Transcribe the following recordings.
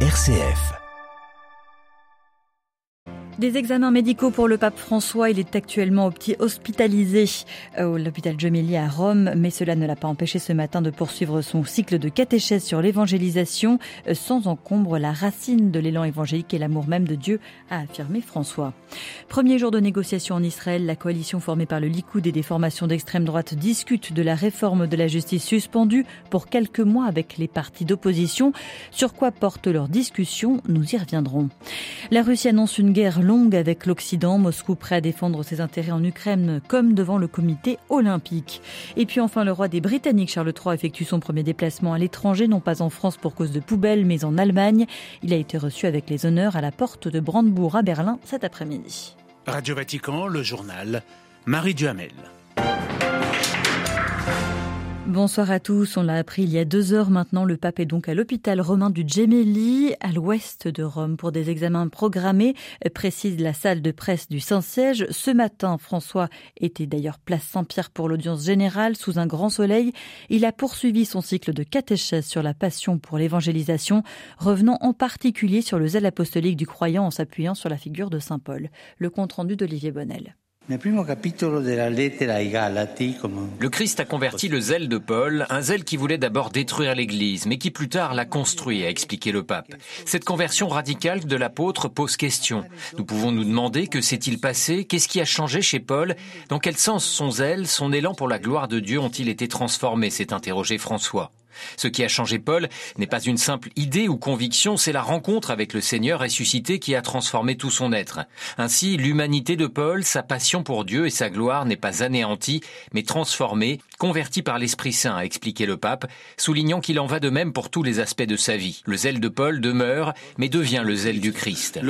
RCF. Des examens médicaux pour le pape François. Il est actuellement hospitalisé euh, à l'hôpital Gemelli à Rome, mais cela ne l'a pas empêché ce matin de poursuivre son cycle de catéchèse sur l'évangélisation euh, sans encombre la racine de l'élan évangélique et l'amour même de Dieu, a affirmé François. Premier jour de négociation en Israël, la coalition formée par le Likoud et des formations d'extrême droite discute de la réforme de la justice suspendue pour quelques mois avec les partis d'opposition. Sur quoi porte leur discussion Nous y reviendrons. La Russie annonce une guerre longue avec l'Occident, Moscou prêt à défendre ses intérêts en Ukraine comme devant le comité olympique. Et puis enfin, le roi des Britanniques, Charles III, effectue son premier déplacement à l'étranger, non pas en France pour cause de poubelles, mais en Allemagne. Il a été reçu avec les honneurs à la porte de Brandebourg à Berlin cet après-midi. Radio Vatican, le journal, Marie Duhamel. Bonsoir à tous. On l'a appris il y a deux heures maintenant. Le pape est donc à l'hôpital romain du Gemelli, à l'ouest de Rome, pour des examens programmés, précise la salle de presse du Saint-Siège. Ce matin, François était d'ailleurs place Saint-Pierre pour l'audience générale, sous un grand soleil. Il a poursuivi son cycle de catéchèse sur la passion pour l'évangélisation, revenant en particulier sur le zèle apostolique du croyant en s'appuyant sur la figure de Saint Paul. Le compte rendu d'Olivier Bonnel. Le Christ a converti le zèle de Paul, un zèle qui voulait d'abord détruire l'Église, mais qui plus tard l'a construit, a expliqué le pape. Cette conversion radicale de l'apôtre pose question. Nous pouvons nous demander que s'est-il passé, qu'est-ce qui a changé chez Paul, dans quel sens son zèle, son élan pour la gloire de Dieu ont-ils été transformés, s'est interrogé François. Ce qui a changé Paul n'est pas une simple idée ou conviction, c'est la rencontre avec le Seigneur ressuscité qui a transformé tout son être. Ainsi, l'humanité de Paul, sa passion pour Dieu et sa gloire n'est pas anéantie, mais transformée, convertie par l'Esprit Saint, a expliqué le pape, soulignant qu'il en va de même pour tous les aspects de sa vie. Le zèle de Paul demeure, mais devient le zèle du Christ.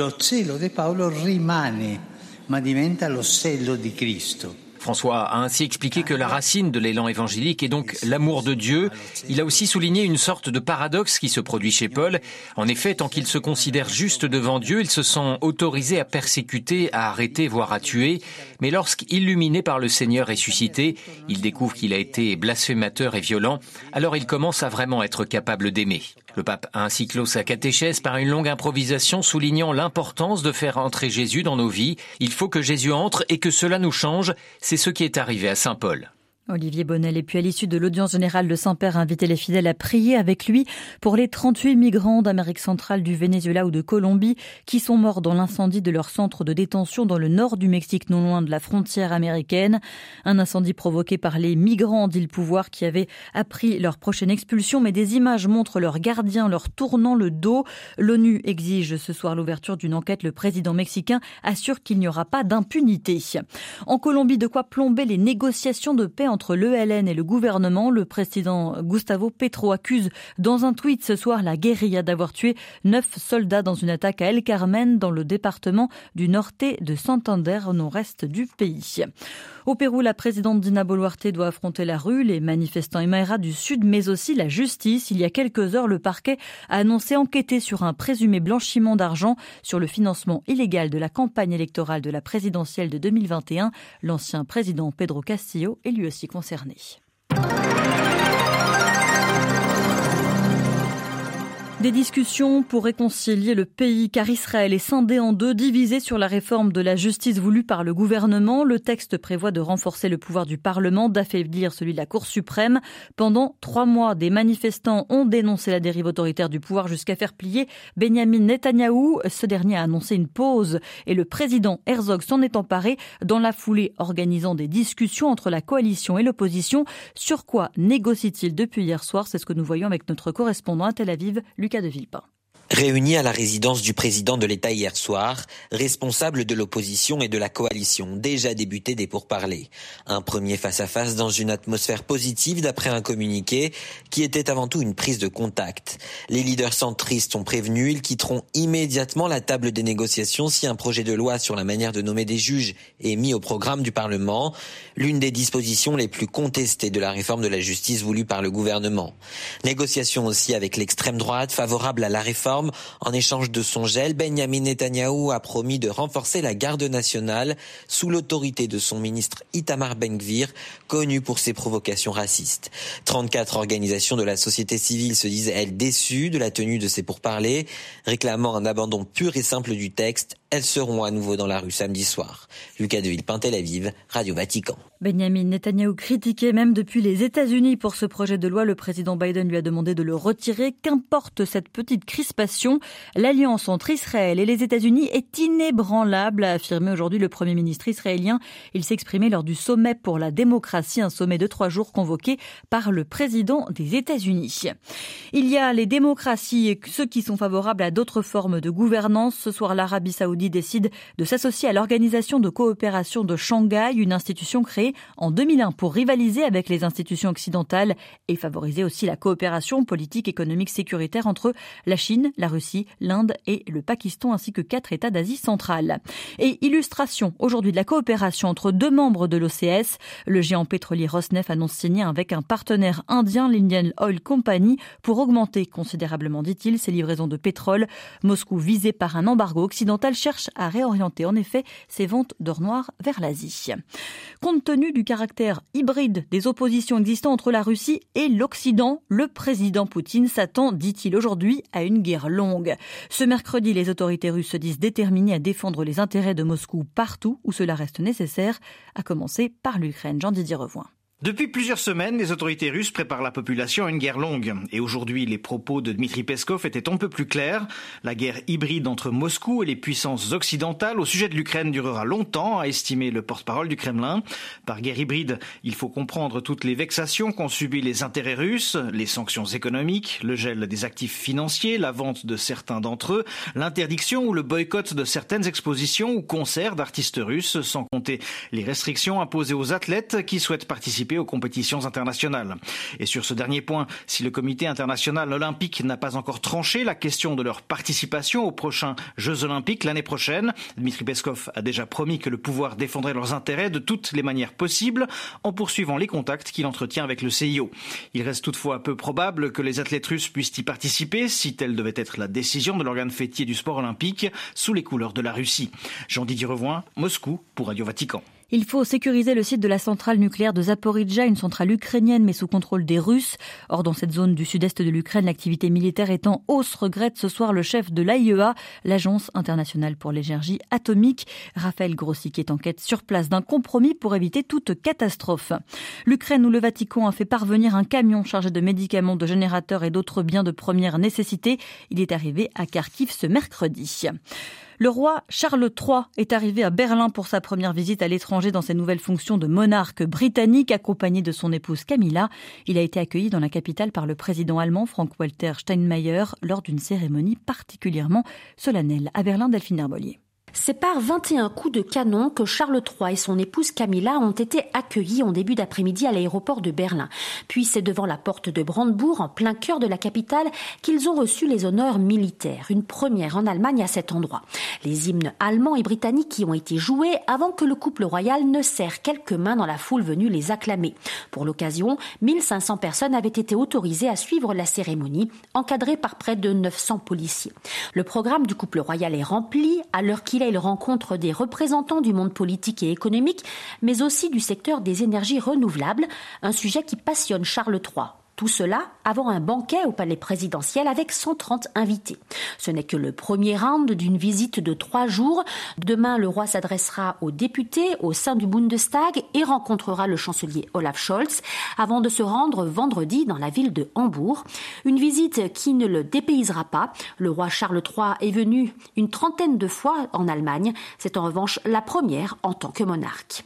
François a ainsi expliqué que la racine de l'élan évangélique est donc l'amour de Dieu. Il a aussi souligné une sorte de paradoxe qui se produit chez Paul. En effet, tant qu'il se considère juste devant Dieu, il se sent autorisé à persécuter, à arrêter, voire à tuer. Mais lorsqu'illuminé par le Seigneur ressuscité, il découvre qu'il a été blasphémateur et violent, alors il commence à vraiment être capable d'aimer. Le pape a ainsi clos sa catéchèse par une longue improvisation soulignant l'importance de faire entrer Jésus dans nos vies. Il faut que Jésus entre et que cela nous change. C'est ce qui est arrivé à Saint Paul. Olivier Bonnel. Et puis à l'issue de l'audience générale, le Saint-Père a invité les fidèles à prier avec lui pour les 38 migrants d'Amérique centrale, du Venezuela ou de Colombie qui sont morts dans l'incendie de leur centre de détention dans le nord du Mexique, non loin de la frontière américaine. Un incendie provoqué par les migrants, dit le pouvoir, qui avaient appris leur prochaine expulsion, mais des images montrent leurs gardiens leur tournant le dos. L'ONU exige ce soir l'ouverture d'une enquête. Le président mexicain assure qu'il n'y aura pas d'impunité. En Colombie, de quoi plomber les négociations de paix entre l'ELN et le gouvernement. Le président Gustavo Petro accuse dans un tweet ce soir la guérilla d'avoir tué neuf soldats dans une attaque à El Carmen dans le département du Norte de Santander au nord-est du pays. Au Pérou, la présidente Dina Boluarte doit affronter la rue, les manifestants Emaira du Sud, mais aussi la justice. Il y a quelques heures, le parquet a annoncé enquêter sur un présumé blanchiment d'argent sur le financement illégal de la campagne électorale de la présidentielle de 2021. L'ancien président Pedro Castillo est lui aussi concernés. Des discussions pour réconcilier le pays car Israël est scindé en deux, divisé sur la réforme de la justice voulue par le gouvernement. Le texte prévoit de renforcer le pouvoir du Parlement, d'affaiblir celui de la Cour suprême. Pendant trois mois, des manifestants ont dénoncé la dérive autoritaire du pouvoir jusqu'à faire plier Benjamin Netanyahou. Ce dernier a annoncé une pause et le président Herzog s'en est emparé dans la foulée organisant des discussions entre la coalition et l'opposition. Sur quoi négocie-t-il depuis hier soir? C'est ce que nous voyons avec notre correspondant à Tel Aviv, Lucas de Villepin. Réunis à la résidence du président de l'État hier soir, responsables de l'opposition et de la coalition déjà débuté des pourparlers. Un premier face-à-face dans une atmosphère positive d'après un communiqué qui était avant tout une prise de contact. Les leaders centristes sont prévenus, ils quitteront immédiatement la table des négociations si un projet de loi sur la manière de nommer des juges est mis au programme du Parlement, l'une des dispositions les plus contestées de la réforme de la justice voulue par le gouvernement. Négociations aussi avec l'extrême droite favorable à la réforme En échange de son gel, Benjamin Netanyahu a promis de renforcer la garde nationale sous l'autorité de son ministre Itamar Ben-Gvir, connu pour ses provocations racistes. 34 organisations de la société civile se disent, elles, déçues de la tenue de ces pourparlers, réclamant un abandon pur et simple du texte elles seront à nouveau dans la rue samedi soir. Lucas de Villepin, Tel Aviv, Radio Vatican. Benjamin Netanyahu critiqué même depuis les États-Unis pour ce projet de loi. Le président Biden lui a demandé de le retirer. Qu'importe cette petite crispation, l'alliance entre Israël et les États-Unis est inébranlable, a affirmé aujourd'hui le premier ministre israélien. Il s'exprimait lors du sommet pour la démocratie, un sommet de trois jours convoqué par le président des États-Unis. Il y a les démocraties et ceux qui sont favorables à d'autres formes de gouvernance. Ce soir, l'Arabie saoudite décide de s'associer à l'Organisation de coopération de Shanghai, une institution créée en 2001 pour rivaliser avec les institutions occidentales et favoriser aussi la coopération politique, économique, sécuritaire entre la Chine, la Russie, l'Inde et le Pakistan ainsi que quatre États d'Asie centrale. Et illustration aujourd'hui de la coopération entre deux membres de l'OCS, le géant pétrolier Rosneft annonce signer avec un partenaire indien, l'Indian Oil Company, pour augmenter considérablement, dit-il, ses livraisons de pétrole. Moscou visé par un embargo occidental cherche à réorienter en effet ses ventes d'or noir vers l'Asie. Compte tenu du caractère hybride des oppositions existant entre la Russie et l'Occident, le président Poutine s'attend, dit-il aujourd'hui, à une guerre longue. Ce mercredi, les autorités russes se disent déterminées à défendre les intérêts de Moscou partout où cela reste nécessaire, à commencer par l'Ukraine. Jean-Didier Revoin. Depuis plusieurs semaines, les autorités russes préparent la population à une guerre longue. Et aujourd'hui, les propos de Dmitri Peskov étaient un peu plus clairs. La guerre hybride entre Moscou et les puissances occidentales au sujet de l'Ukraine durera longtemps, a estimé le porte-parole du Kremlin. Par guerre hybride, il faut comprendre toutes les vexations qu'ont subies les intérêts russes, les sanctions économiques, le gel des actifs financiers, la vente de certains d'entre eux, l'interdiction ou le boycott de certaines expositions ou concerts d'artistes russes, sans compter les restrictions imposées aux athlètes qui souhaitent participer aux compétitions internationales. Et sur ce dernier point, si le comité international olympique n'a pas encore tranché la question de leur participation aux prochains Jeux olympiques l'année prochaine, Dmitri Peskov a déjà promis que le pouvoir défendrait leurs intérêts de toutes les manières possibles en poursuivant les contacts qu'il entretient avec le CIO. Il reste toutefois peu probable que les athlètes russes puissent y participer si telle devait être la décision de l'organe fêtier du sport olympique sous les couleurs de la Russie. Jean-Didier Revoin, Moscou pour Radio Vatican. Il faut sécuriser le site de la centrale nucléaire de Zaporizhia, une centrale ukrainienne mais sous contrôle des Russes. Or, dans cette zone du sud-est de l'Ukraine, l'activité militaire est en hausse, regrette ce soir le chef de l'AIEA, l'Agence internationale pour l'énergie atomique. Raphaël Grossi qui est en quête sur place d'un compromis pour éviter toute catastrophe. L'Ukraine ou le Vatican a fait parvenir un camion chargé de médicaments, de générateurs et d'autres biens de première nécessité. Il est arrivé à Kharkiv ce mercredi. Le roi Charles III est arrivé à Berlin pour sa première visite à l'étranger dans ses nouvelles fonctions de monarque britannique accompagné de son épouse Camilla. Il a été accueilli dans la capitale par le président allemand Frank-Walter Steinmeier lors d'une cérémonie particulièrement solennelle. À Berlin, Delphine Herbolier. C'est par 21 coups de canon que Charles III et son épouse Camilla ont été accueillis en début d'après-midi à l'aéroport de Berlin. Puis c'est devant la porte de Brandebourg, en plein cœur de la capitale, qu'ils ont reçu les honneurs militaires. Une première en Allemagne à cet endroit. Les hymnes allemands et britanniques y ont été joués avant que le couple royal ne serre quelques mains dans la foule venue les acclamer. Pour l'occasion, 1500 personnes avaient été autorisées à suivre la cérémonie, encadrées par près de 900 policiers. Le programme du couple royal est rempli, à l'heure qu'il il rencontre des représentants du monde politique et économique, mais aussi du secteur des énergies renouvelables, un sujet qui passionne Charles III. Tout cela avant un banquet au palais présidentiel avec 130 invités. Ce n'est que le premier round d'une visite de trois jours. Demain, le roi s'adressera aux députés au sein du Bundestag et rencontrera le chancelier Olaf Scholz avant de se rendre vendredi dans la ville de Hambourg. Une visite qui ne le dépaysera pas. Le roi Charles III est venu une trentaine de fois en Allemagne. C'est en revanche la première en tant que monarque.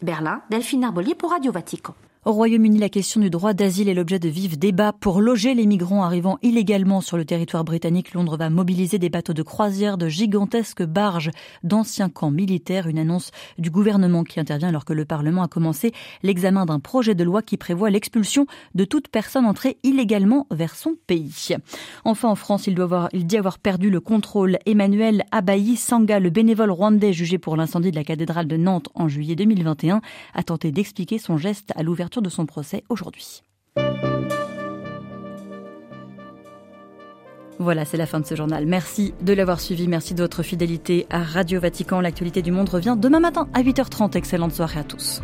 Berlin, Delphine Arbolier pour Radio Vatican. Au Royaume-Uni, la question du droit d'asile est l'objet de vifs débats. Pour loger les migrants arrivant illégalement sur le territoire britannique, Londres va mobiliser des bateaux de croisière, de gigantesques barges d'anciens camps militaires. Une annonce du gouvernement qui intervient alors que le Parlement a commencé l'examen d'un projet de loi qui prévoit l'expulsion de toute personne entrée illégalement vers son pays. Enfin, en France, il, doit avoir, il dit avoir perdu le contrôle. Emmanuel Abayi Sanga, le bénévole rwandais jugé pour l'incendie de la cathédrale de Nantes en juillet 2021, a tenté d'expliquer son geste à de son procès aujourd'hui. Voilà, c'est la fin de ce journal. Merci de l'avoir suivi. Merci de votre fidélité à Radio Vatican. L'actualité du monde revient demain matin à 8h30. Excellente soirée à tous.